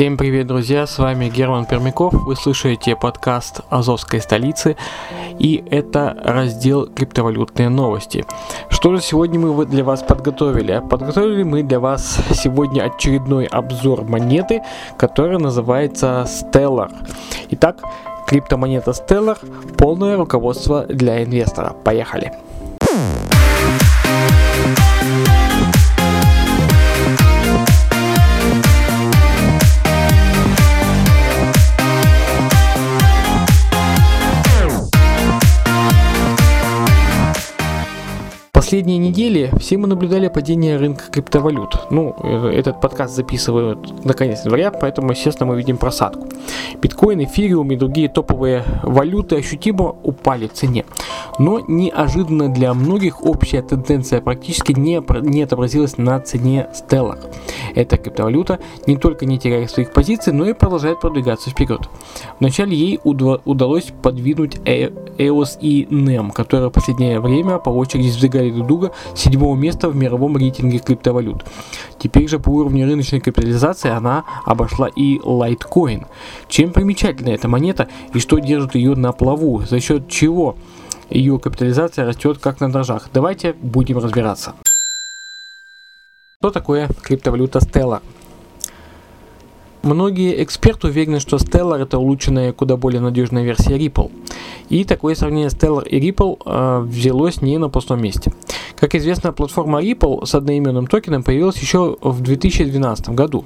Всем привет, друзья! С вами Герман Пермяков. Вы слушаете подкаст Азовской столицы. И это раздел криптовалютные новости. Что же сегодня мы для вас подготовили? Подготовили мы для вас сегодня очередной обзор монеты, которая называется Stellar. Итак, криптомонета Stellar – полное руководство для инвестора. Поехали! Последние недели все мы наблюдали падение рынка криптовалют. Ну, э, этот подкаст записывают на конец января, поэтому, естественно, мы видим просадку. Биткоин, эфириум и другие топовые валюты ощутимо упали в цене. Но неожиданно для многих общая тенденция практически не, не отобразилась на цене Stellar. Эта криптовалюта не только не теряет своих позиций, но и продолжает продвигаться вперед. Вначале ей удалось подвинуть EOS и NEM, которые в последнее время по очереди сдвигали друг друга седьмого места в мировом рейтинге криптовалют. Теперь же по уровню рыночной капитализации она обошла и Litecoin. Чем примечательна эта монета и что держит ее на плаву, за счет чего ее капитализация растет как на дрожжах? Давайте будем разбираться. Что такое криптовалюта Stellar? Многие эксперты уверены, что Stellar это улучшенная, куда более надежная версия Ripple. И такое сравнение Stellar и Ripple э, взялось не на пустом месте. Как известно, платформа Ripple с одноименным токеном появилась еще в 2012 году.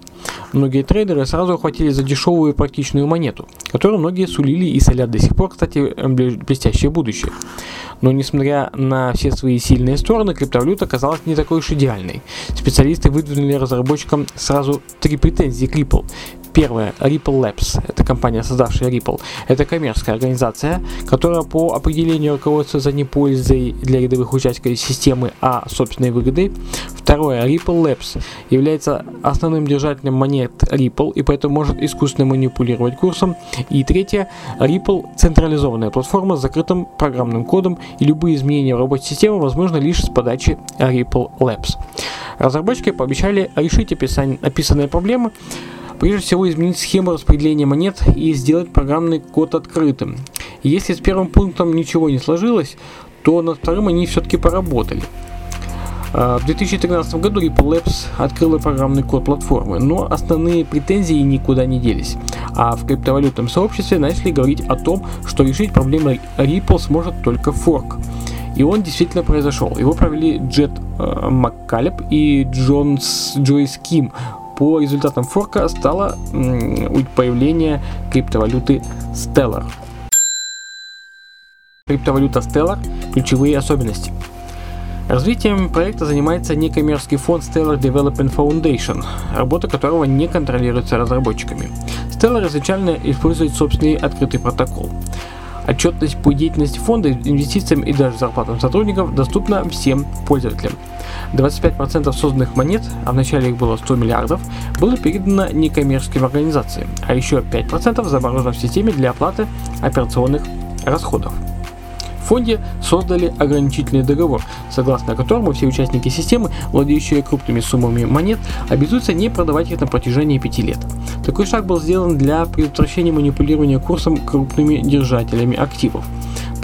Многие трейдеры сразу охватили за дешевую и практичную монету, которую многие сулили и солят до сих пор, кстати, блестящее будущее. Но несмотря на все свои сильные стороны, криптовалюта оказалась не такой уж идеальной. Специалисты выдвинули разработчикам сразу три претензии к Ripple. Первое. Ripple Labs. Это компания, создавшая Ripple. Это коммерческая организация, которая по определению руководствуется не пользой для рядовых участников системы, а собственной выгодой. Второе. Ripple Labs является основным держателем монет Ripple и поэтому может искусственно манипулировать курсом. И третье. Ripple – централизованная платформа с закрытым программным кодом и любые изменения в работе системы возможны лишь с подачи Ripple Labs. Разработчики пообещали решить описанные проблемы, Прежде всего изменить схему распределения монет и сделать программный код открытым. если с первым пунктом ничего не сложилось, то над вторым они все-таки поработали. А, в 2013 году Ripple Labs открыла программный код платформы, но основные претензии никуда не делись. А в криптовалютном сообществе начали говорить о том, что решить проблемы Ripple сможет только форк. И он действительно произошел. Его провели Джет э, Маккалеб и Джонс Джойс Ким по результатам форка стало появление криптовалюты Stellar. Криптовалюта Stellar – ключевые особенности. Развитием проекта занимается некоммерческий фонд Stellar Development Foundation, работа которого не контролируется разработчиками. Stellar изначально использует собственный открытый протокол. Отчетность по деятельности фонда, инвестициям и даже зарплатам сотрудников доступна всем пользователям. 25% созданных монет, а в начале их было 100 миллиардов, было передано некоммерческим организациям, а еще 5% заморожено в системе для оплаты операционных расходов. В фонде создали ограничительный договор, согласно которому все участники системы, владеющие крупными суммами монет, обязуются не продавать их на протяжении пяти лет. Такой шаг был сделан для предотвращения манипулирования курсом крупными держателями активов.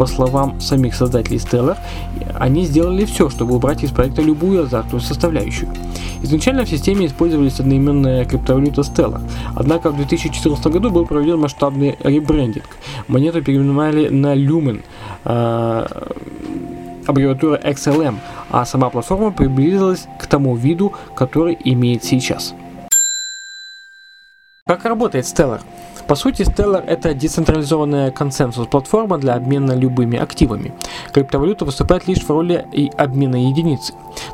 По словам самих создателей Stellar, они сделали все, чтобы убрать из проекта любую азартную составляющую. Изначально в системе использовались одноименная криптовалюта Stellar, однако в 2014 году был проведен масштабный ребрендинг. Монету переименовали на Lumen, э, аббревиатура XLM, а сама платформа приблизилась к тому виду, который имеет сейчас. Как работает Stellar? По сути, Stellar – это децентрализованная консенсус-платформа для обмена любыми активами. Криптовалюта выступает лишь в роли и обмена единицы.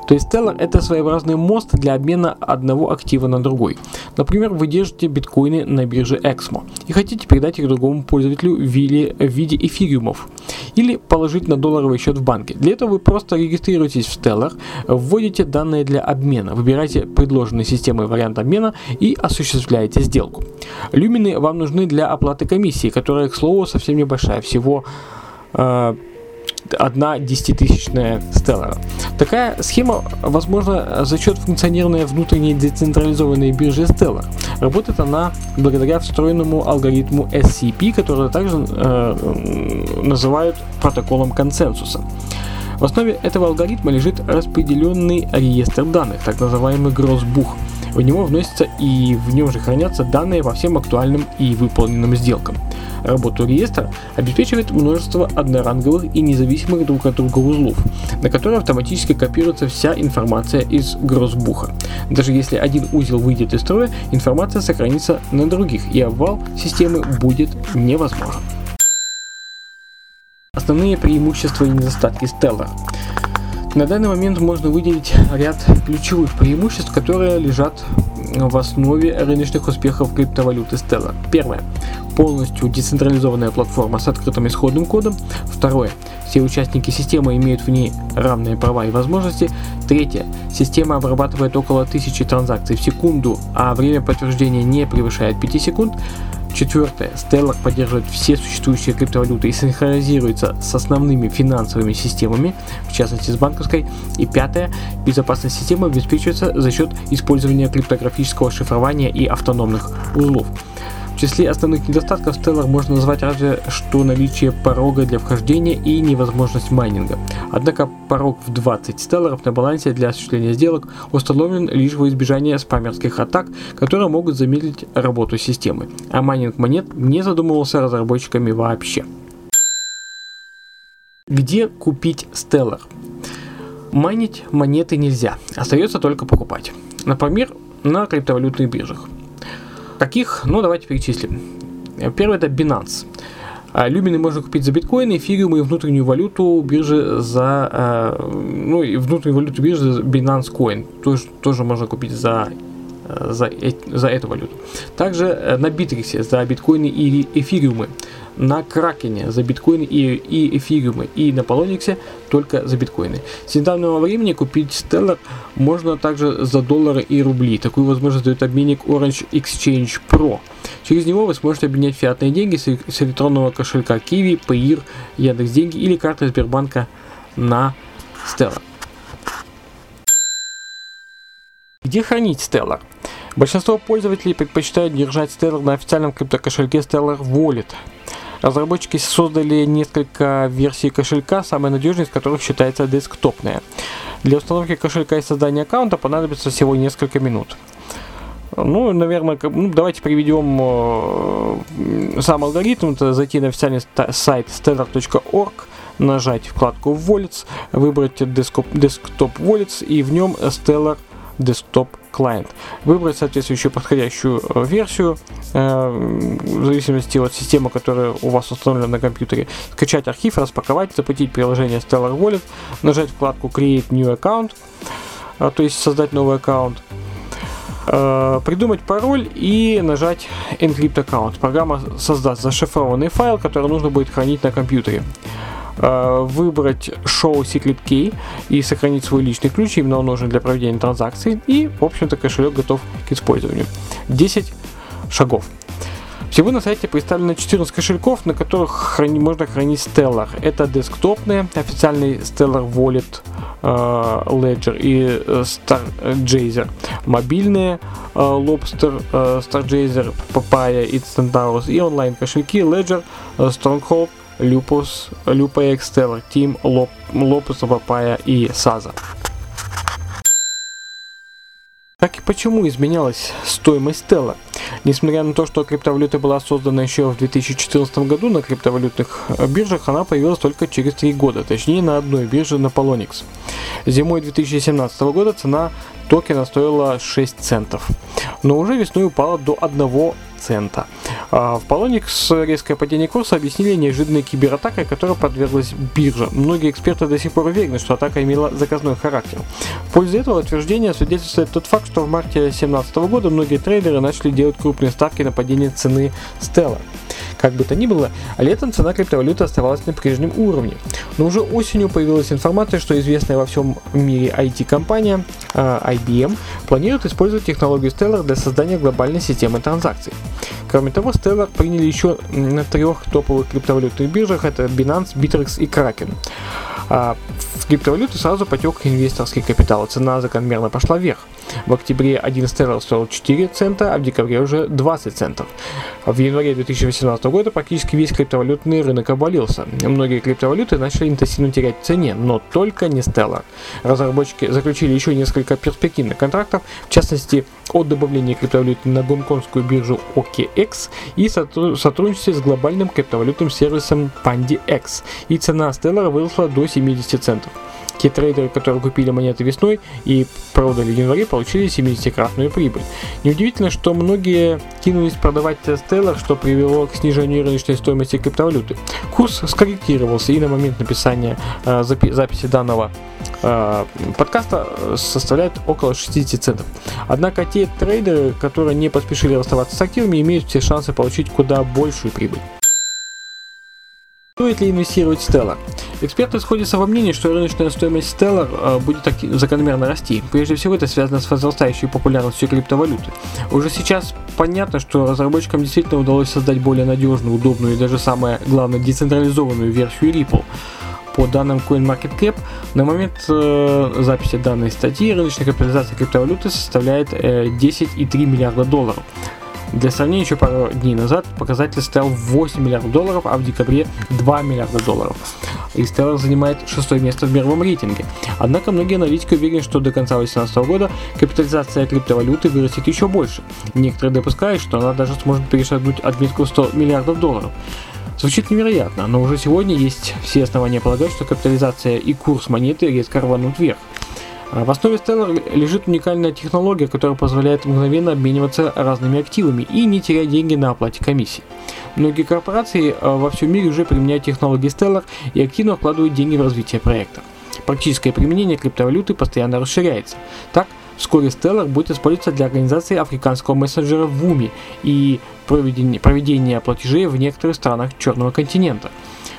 То есть Stellar – это своеобразный мост для обмена одного актива на другой. Например, вы держите биткоины на бирже Exmo и хотите передать их другому пользователю в виде, эфириумов или положить на долларовый счет в банке. Для этого вы просто регистрируетесь в Stellar, вводите данные для обмена, выбираете предложенный системой вариант обмена и осуществляете сделку. Люмины вам нужны для оплаты комиссии, которая, к слову, совсем небольшая, всего э, одна десятитысячная Stellar. Такая схема возможна за счет функционирования внутренней децентрализованной биржи Stellar. Работает она благодаря встроенному алгоритму SCP, который также э, называют протоколом консенсуса. В основе этого алгоритма лежит распределенный реестр данных, так называемый Гроссбух. В него вносятся и в нем же хранятся данные по всем актуальным и выполненным сделкам. Работу реестра обеспечивает множество одноранговых и независимых друг от друга узлов, на которые автоматически копируется вся информация из гроссбуха. Даже если один узел выйдет из строя, информация сохранится на других, и обвал системы будет невозможен. Основные преимущества и недостатки Stellar. На данный момент можно выделить ряд ключевых преимуществ, которые лежат в основе рыночных успехов криптовалюты Stellar. Первое. Полностью децентрализованная платформа с открытым исходным кодом. Второе. Все участники системы имеют в ней равные права и возможности. Третье. Система обрабатывает около 1000 транзакций в секунду, а время подтверждения не превышает 5 секунд. Четвертое. Stellar поддерживает все существующие криптовалюты и синхронизируется с основными финансовыми системами, в частности с банковской. И пятое. Безопасность системы обеспечивается за счет использования криптографического шифрования и автономных узлов. В числе основных недостатков Stellar можно назвать разве что наличие порога для вхождения и невозможность майнинга. Однако порог в 20 Stellar на балансе для осуществления сделок установлен лишь во избежание спамерских атак, которые могут замедлить работу системы, а майнинг монет не задумывался разработчиками вообще. Где купить Stellar? Майнить монеты нельзя, остается только покупать. Например, на криптовалютных биржах. Каких? Ну, давайте перечислим. Первый это Binance. А, Люмины можно купить за биткоины, эфириум и внутреннюю валюту биржи за, э, ну и внутреннюю валюту биржи Binance Coin. Тоже, тоже можно купить за, э, за, за эту валюту. Также э, на Битриксе за биткоины и эфириумы на Кракене за биткоины и, и эфириумы, и на Полониксе только за биткоины. С недавнего времени купить Stellar можно также за доллары и рубли. Такую возможность дает обменник Orange Exchange Pro. Через него вы сможете обменять фиатные деньги с, с электронного кошелька Kiwi, Payeer, Яндекс.Деньги или карты Сбербанка на Stellar. Где хранить Stellar? Большинство пользователей предпочитают держать Stellar на официальном криптокошельке Stellar Wallet. Разработчики создали несколько версий кошелька, самая надежная из которых считается десктопная. Для установки кошелька и создания аккаунта понадобится всего несколько минут. Ну, наверное, ну, давайте приведем э, сам алгоритм. Это зайти на официальный сайт stellar.org, нажать вкладку Wallets, выбрать Desktop, desktop Wallets и в нем Stellar Desktop Client. Выбрать соответствующую подходящую э, версию, э, в зависимости от системы, которая у вас установлена на компьютере. Скачать архив, распаковать, запустить приложение Stellar Wallet, нажать вкладку Create New Account, э, то есть создать новый аккаунт придумать пароль и нажать Encrypt аккаунт. Программа создаст зашифрованный файл, который нужно будет хранить на компьютере. Э, выбрать Show Secret Key и сохранить свой личный ключ, именно он нужен для проведения транзакций, и, в общем-то, кошелек готов к использованию. 10 шагов. Всего на сайте представлено 14 кошельков, на которых храни, можно хранить Stellar. Это десктопные, официальный Stellar Wallet, э, Ledger и э, Stargazer. Мобильные э, Lobster, э, Stargazer, Papaya и Centaurus. И онлайн кошельки Ledger, э, Stronghold, Люпус, Люпа Экстеллар, Тим, Лоп, Лопуса, Папая и Саза. Как и почему изменялась стоимость Стелла? Несмотря на то, что криптовалюта была создана еще в 2014 году на криптовалютных биржах, она появилась только через 3 года, точнее на одной бирже на Polonix. Зимой 2017 года цена токена стоила 6 центов, но уже весной упала до 1 цента. А В Polonix резкое падение курса объяснили неожиданной кибератакой, которой подверглась биржа. Многие эксперты до сих пор уверены, что атака имела заказной характер. В пользу этого утверждения свидетельствует тот факт, что в марте 2017 года многие трейдеры начали делать крупные ставки на падение цены Stellar. Как бы то ни было, летом цена криптовалюты оставалась на прежнем уровне. Но уже осенью появилась информация, что известная во всем мире IT-компания IBM планирует использовать технологию Stellar для создания глобальной системы транзакций. Кроме того, Stellar приняли еще на трех топовых криптовалютных биржах, это Binance, Bittrex и Kraken. А в криптовалюту сразу потек инвесторский капитал, цена закономерно пошла вверх. В октябре 1 Stellar стоил 4 цента, а в декабре уже 20 центов. В январе 2018 года практически весь криптовалютный рынок обвалился. Многие криптовалюты начали интенсивно терять в цене, но только не Stellar. Разработчики заключили еще несколько перспективных контрактов, в частности от добавления криптовалюты на гонконгскую биржу OKX и сотруд- сотрудничестве с глобальным криптовалютным сервисом PandyX. И цена Stellar выросла до 70 центов. Те трейдеры, которые купили монеты весной и продали в январе, получили 70-кратную прибыль. Неудивительно, что многие кинулись продавать Stellar, что привело к снижению рыночной стоимости криптовалюты. Курс скорректировался и на момент написания э, запи- записи данного э, подкаста э, составляет около 60 центов. Однако те трейдеры, которые не поспешили расставаться с активами, имеют все шансы получить куда большую прибыль. Стоит ли инвестировать в Stellar? Эксперты сходятся во мнении, что рыночная стоимость Stellar э, будет закономерно расти. Прежде всего это связано с возрастающей популярностью криптовалюты. Уже сейчас понятно, что разработчикам действительно удалось создать более надежную, удобную и даже самое главное децентрализованную версию Ripple. По данным CoinMarketCap, на момент э, записи данной статьи рыночная капитализация криптовалюты составляет э, 10,3 миллиарда долларов. Для сравнения, еще пару дней назад показатель стоял 8 миллиардов долларов, а в декабре 2 миллиарда долларов. И Stellar занимает шестое место в мировом рейтинге. Однако многие аналитики уверены, что до конца 2018 года капитализация криптовалюты вырастет еще больше. Некоторые допускают, что она даже сможет перешагнуть отметку 100 миллиардов долларов. Звучит невероятно, но уже сегодня есть все основания полагать, что капитализация и курс монеты резко рванут вверх. А В основе Stellar лежит уникальная технология, которая позволяет мгновенно обмениваться разными активами и не терять деньги на оплате комиссии. Многие корпорации а, во всем мире уже применяют технологии Stellar и активно вкладывают деньги в развитие проекта. Практическое применение криптовалюты постоянно расширяется. Так, вскоре Stellar будет использоваться для организации африканского мессенджера Вуми и проведения, проведения платежей в некоторых странах Черного континента.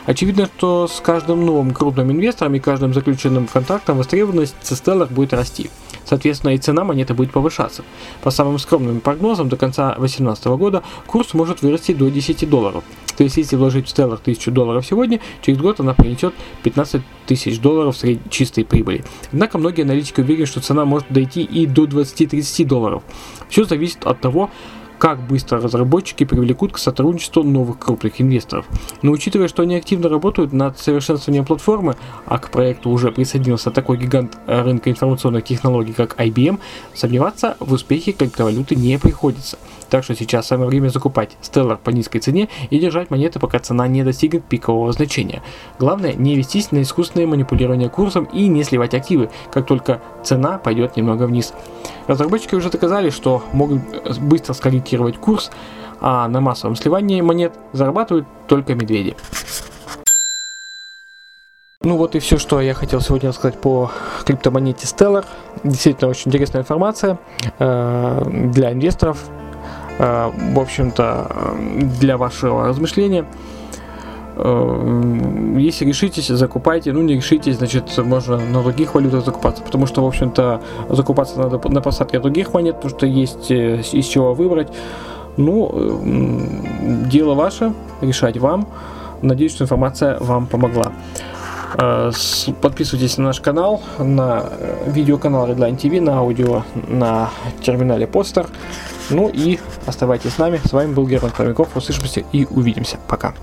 Очевидно, что с каждым новым крупным инвестором и каждым заключенным контрактом востребованность Stellar будет расти. Соответственно, и цена монеты будет повышаться. По самым скромным прогнозам, до конца 2018 года курс может вырасти до 10 долларов. То есть, если вложить в Stellar 1000 долларов сегодня, через год она принесет 15 тысяч долларов сред- чистой прибыли. Однако многие аналитики уверены, что цена может дойти и до 20-30 долларов. Все зависит от того, как быстро разработчики привлекут к сотрудничеству новых крупных инвесторов. Но учитывая, что они активно работают над совершенствованием платформы, а к проекту уже присоединился такой гигант рынка информационных технологий, как IBM, сомневаться в успехе криптовалюты не приходится. Так что сейчас самое время закупать Stellar по низкой цене и держать монеты, пока цена не достигнет пикового значения. Главное, не вестись на искусственное манипулирование курсом и не сливать активы, как только цена пойдет немного вниз. Разработчики уже доказали, что могут быстро скорректировать курс, а на массовом сливании монет зарабатывают только медведи. Ну вот и все, что я хотел сегодня рассказать по криптомонете Stellar. Действительно очень интересная информация э, для инвесторов. Э, в общем-то, э, для вашего размышления. Э, Если решитесь, закупайте. Ну, не решитесь, значит, можно на других валютах закупаться. Потому что, в общем-то, закупаться надо на посадке других монет, потому что есть э, из чего выбрать. Ну, э, дело ваше, решать вам. Надеюсь, что информация вам помогла. Э, Подписывайтесь на наш канал, на э, видеоканал Redline TV, на аудио на терминале Podster. Ну и оставайтесь с нами. С вами был Герман Хромяков. Услышимся и увидимся. Пока.